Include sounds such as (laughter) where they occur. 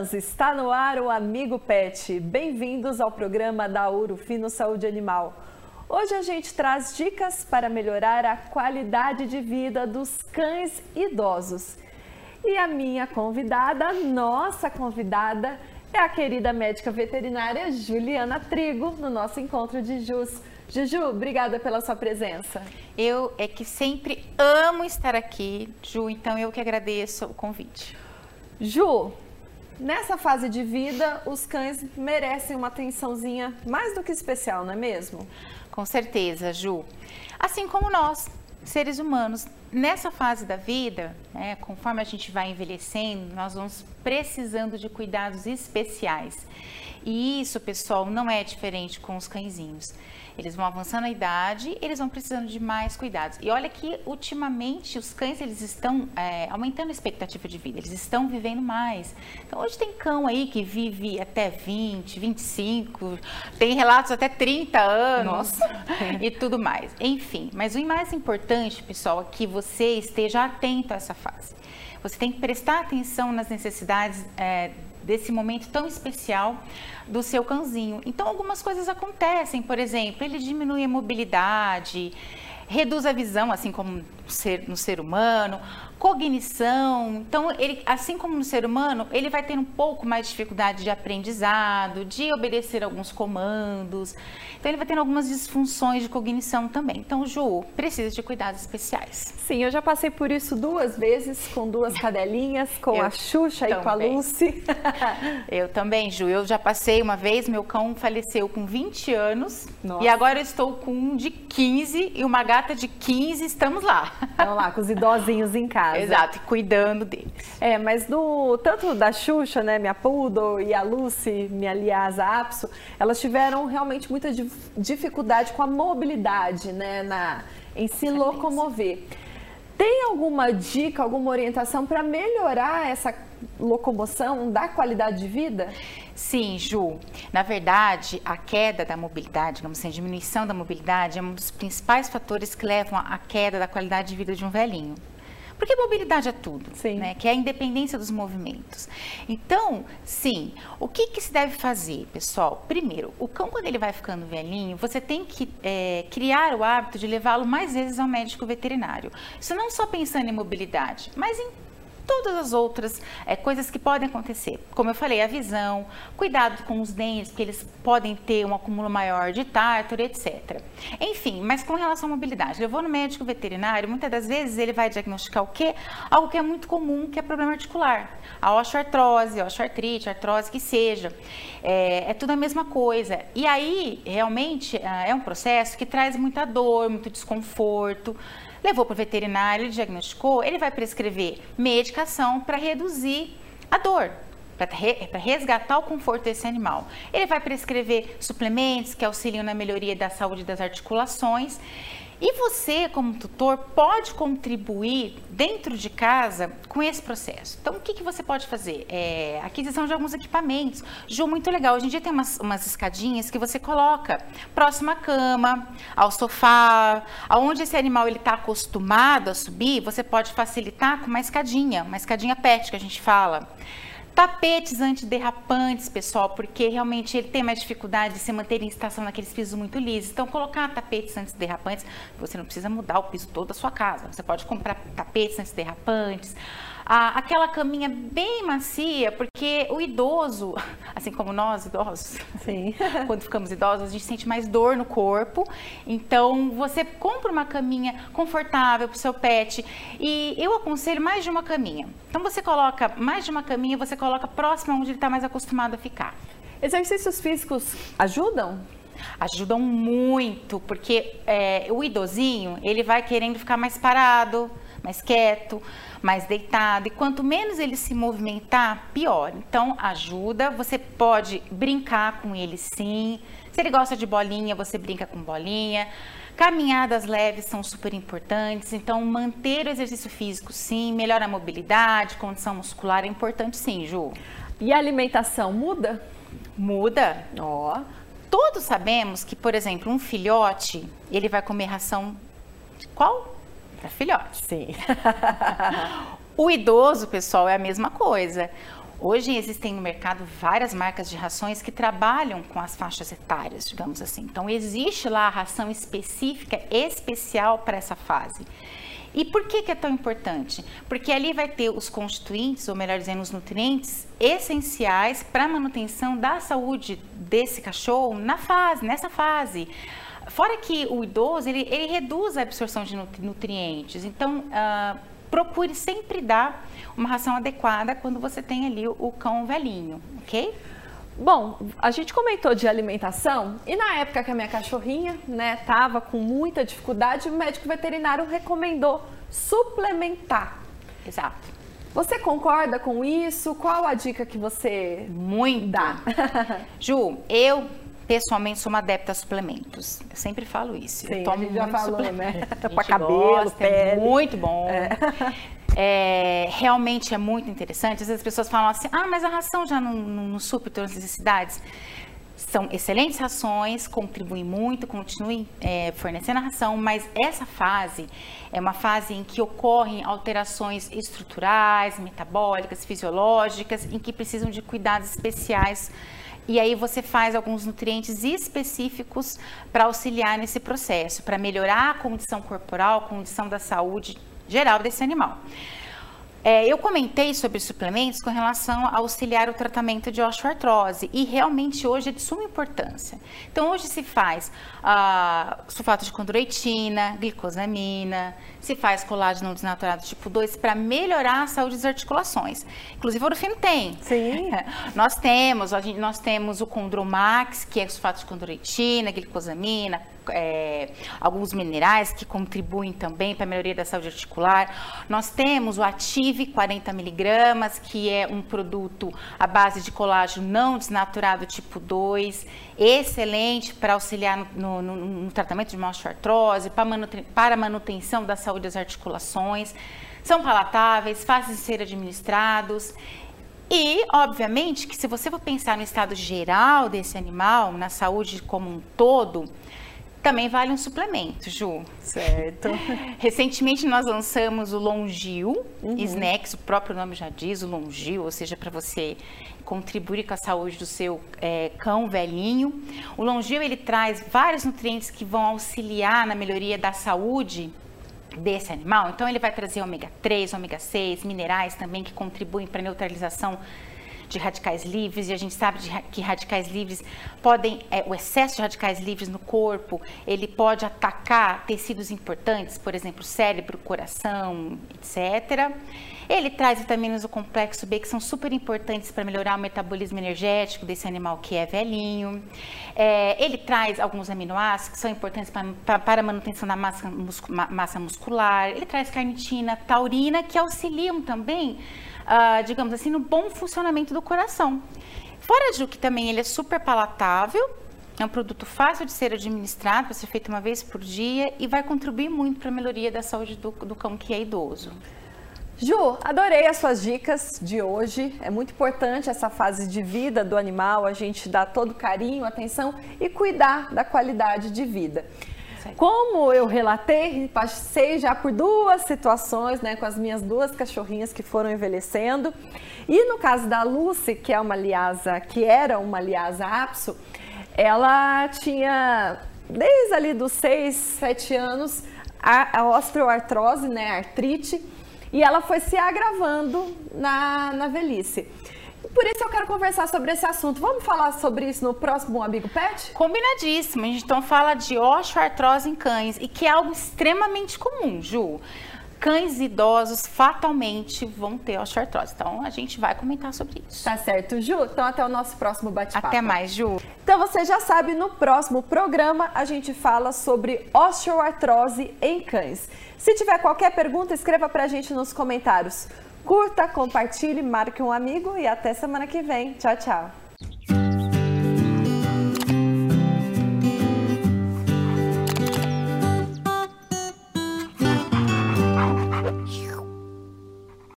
fãs, está no ar o Amigo Pet. Bem-vindos ao programa da Urufino Saúde Animal. Hoje a gente traz dicas para melhorar a qualidade de vida dos cães idosos. E a minha convidada, nossa convidada, é a querida médica veterinária Juliana Trigo, no nosso encontro de Jus. Juju, obrigada pela sua presença. Eu é que sempre amo estar aqui, Ju, então eu que agradeço o convite. Ju, nessa fase de vida, os cães merecem uma atençãozinha mais do que especial, não é mesmo? Com certeza, Ju. Assim como nós, seres humanos, nessa fase da vida, né, conforme a gente vai envelhecendo, nós vamos precisando de cuidados especiais. E isso, pessoal, não é diferente com os cãezinhos. Eles vão avançando a idade, eles vão precisando de mais cuidados. E olha que ultimamente os cães eles estão é, aumentando a expectativa de vida, eles estão vivendo mais. Então hoje tem cão aí que vive até 20, 25, tem relatos até 30 anos Nossa. (laughs) e tudo mais. Enfim, mas o mais importante, pessoal, é que você esteja atento a essa fase. Você tem que prestar atenção nas necessidades é, desse momento tão especial do seu cãozinho. Então, algumas coisas acontecem, por exemplo, ele diminui a mobilidade, reduz a visão, assim como no ser, no ser humano, cognição. Então, ele, assim como no ser humano, ele vai ter um pouco mais de dificuldade de aprendizado, de obedecer alguns comandos. Então, ele vai ter algumas disfunções de cognição também. Então, Ju, precisa de cuidados especiais. Sim, eu já passei por isso duas vezes com duas cadelinhas, com eu a Xuxa também. e com a Lucy. (laughs) eu também, Ju. Eu já passei uma vez, meu cão faleceu com 20 anos Nossa. e agora eu estou com um de 15 e uma gata de 15, estamos lá. Vamos lá, com os idosinhos em casa casa. Exato, cuidando deles. É, mas do, tanto da Xuxa, né, minha Poodle, e a Lucy, minha Liasa Apso, elas tiveram realmente muita dificuldade com a mobilidade, né, na, em se locomover. Tem alguma dica, alguma orientação para melhorar essa locomoção, da qualidade de vida? Sim, Ju. Na verdade, a queda da mobilidade, digamos assim, a diminuição da mobilidade é um dos principais fatores que levam à queda da qualidade de vida de um velhinho. Porque mobilidade é tudo, sim. né? Que é a independência dos movimentos. Então, sim, o que, que se deve fazer, pessoal? Primeiro, o cão, quando ele vai ficando velhinho, você tem que é, criar o hábito de levá-lo mais vezes ao médico veterinário. Isso não só pensando em mobilidade, mas em todas as outras é, coisas que podem acontecer. Como eu falei, a visão, cuidado com os dentes, porque eles podem ter um acúmulo maior de tártaro, etc. Enfim, mas com relação à mobilidade, levou no médico veterinário, muitas das vezes ele vai diagnosticar o quê? Algo que é muito comum, que é problema articular. A osteoartrose, osteoartrite, artrose que seja. É, é tudo a mesma coisa. E aí, realmente, é um processo que traz muita dor, muito desconforto levou para o veterinário, ele diagnosticou, ele vai prescrever medicação para reduzir a dor, para resgatar o conforto desse animal. Ele vai prescrever suplementos que auxiliam na melhoria da saúde das articulações e você, como tutor, pode contribuir dentro de casa com esse processo. Então, o que, que você pode fazer? É, aquisição de alguns equipamentos. Ju, muito legal. Hoje em dia tem umas, umas escadinhas que você coloca próximo à cama, ao sofá, aonde esse animal ele está acostumado a subir, você pode facilitar com uma escadinha, uma escadinha pet que a gente fala. Tapetes antiderrapantes, pessoal, porque realmente ele tem mais dificuldade de se manter em estação naqueles pisos muito lisos. Então, colocar tapetes antiderrapantes, você não precisa mudar o piso todo da sua casa. Você pode comprar tapetes antiderrapantes a, aquela caminha bem macia, porque o idoso, (laughs) assim como nós idosos, (laughs) quando ficamos idosos, a gente sente mais dor no corpo. Então, você compra uma caminha confortável para o seu pet e eu aconselho mais de uma caminha. Então, você coloca mais de uma caminha, você coloca próximo onde ele está mais acostumado a ficar. Exercícios físicos ajudam? Ajudam muito, porque é, o idosinho, ele vai querendo ficar mais parado, mais quieto, mais deitado. E quanto menos ele se movimentar, pior. Então, ajuda. Você pode brincar com ele sim. Se ele gosta de bolinha, você brinca com bolinha. Caminhadas leves são super importantes, então manter o exercício físico sim, melhora a mobilidade, condição muscular é importante sim, Ju. E a alimentação muda? Muda. Ó. Oh. Todos sabemos que, por exemplo, um filhote, ele vai comer ração qual? Para filhote. Sim. (laughs) o idoso, pessoal, é a mesma coisa. Hoje existem no mercado várias marcas de rações que trabalham com as faixas etárias, digamos assim. Então, existe lá a ração específica, especial para essa fase. E por que, que é tão importante? Porque ali vai ter os constituintes, ou melhor dizendo, os nutrientes essenciais para a manutenção da saúde desse cachorro na fase, nessa fase. Fora que o idoso, ele, ele reduz a absorção de nutrientes. Então, uh, procure sempre dar uma ração adequada quando você tem ali o, cão velhinho, ok? Bom, a gente comentou de alimentação e na época que a minha cachorrinha, né, tava com muita dificuldade, o médico veterinário recomendou suplementar. Exato. Você concorda com isso? Qual a dica que você Muito. dá? Ju, eu pessoalmente sou uma adepta a suplementos. Eu sempre falo isso. Sim, eu tomo (laughs) a gente já falou, né? Para cabelo, gosta, é pele. É muito bom. É. É, realmente é muito interessante. Às vezes as pessoas falam assim, ah, mas a ração já não, não, não supre todas as necessidades. São excelentes rações, contribuem muito, continuem é, fornecendo a ração, mas essa fase é uma fase em que ocorrem alterações estruturais, metabólicas, fisiológicas, em que precisam de cuidados especiais e aí você faz alguns nutrientes específicos para auxiliar nesse processo, para melhorar a condição corporal, a condição da saúde geral desse animal. É, eu comentei sobre suplementos com relação a auxiliar o tratamento de osteoartrose e realmente hoje é de suma importância. Então hoje se faz ah, sulfato de condroitina, glicosamina, se faz colágeno desnaturado tipo 2 para melhorar a saúde das articulações. Inclusive o Orofino tem. Sim. (laughs) nós temos, nós temos o Condromax, que é sulfato de condroitina, glicosamina, é, alguns minerais que contribuem também para a melhoria da saúde articular. Nós temos o Ative 40 miligramas, que é um produto à base de colágeno não desnaturado tipo 2, excelente para auxiliar no, no, no, tratamento de osteoartrose, para a manutenção da saúde das articulações. São palatáveis, fáceis de ser administrados. E, obviamente, que se você for pensar no estado geral desse animal, na saúde como um todo, também vale um suplemento, Ju. Certo. (laughs) Recentemente nós lançamos o Longil uhum. Snacks, o próprio nome já diz, o Longil, ou seja, para você contribuir com a saúde do seu é, cão velhinho. O Longil ele traz vários nutrientes que vão auxiliar na melhoria da saúde desse animal. Então ele vai trazer ômega 3, ômega 6, minerais também que contribuem para a neutralização de radicais livres, e a gente sabe de, que radicais livres podem, é, o excesso de radicais livres no corpo, ele pode atacar tecidos importantes, por exemplo, cérebro, coração, etc. Ele traz vitaminas do complexo B que são super importantes para melhorar o metabolismo energético desse animal que é velhinho. É, ele traz alguns aminoácidos que são importantes para, a manutenção da massa, massa muscular. Ele traz carnitina, taurina que auxiliam também uh, digamos assim, no bom funcionamento do coração. Fora de que também ele é super palatável, é um produto fácil de ser administrado, para ser feito uma vez por dia e vai contribuir muito para a melhoria da saúde do, do cão que é idoso. Ju, adorei as suas dicas de hoje. É muito importante essa fase de vida do animal, a gente dar todo carinho, atenção e cuidar da qualidade de vida. Como eu relatei, passei já por duas situações, né, com as minhas duas cachorrinhas que foram envelhecendo. E no caso da Lucy, que é uma liasa, que era uma liasa apso, ela tinha desde ali dos 6, 7 anos a, a osteoartrose, né, a artrite, e ela foi se agravando na, na velhice. Por isso eu quero conversar sobre esse assunto. Vamos falar sobre isso no próximo Amigo Pet? Combinadíssimo. A gente então fala de osteoartrose em cães e que é algo extremamente comum, Ju. Cães idosos fatalmente vão ter osteoartrose. Então a gente vai comentar sobre isso. Tá certo, Ju? Então até o nosso próximo bate-papo. Até mais, Ju. Então você já sabe, no próximo programa a gente fala sobre osteoartrose em cães. Se tiver qualquer pergunta, escreva pra gente nos comentários. Curta, compartilhe, marque um amigo e até semana que vem. Tchau, tchau.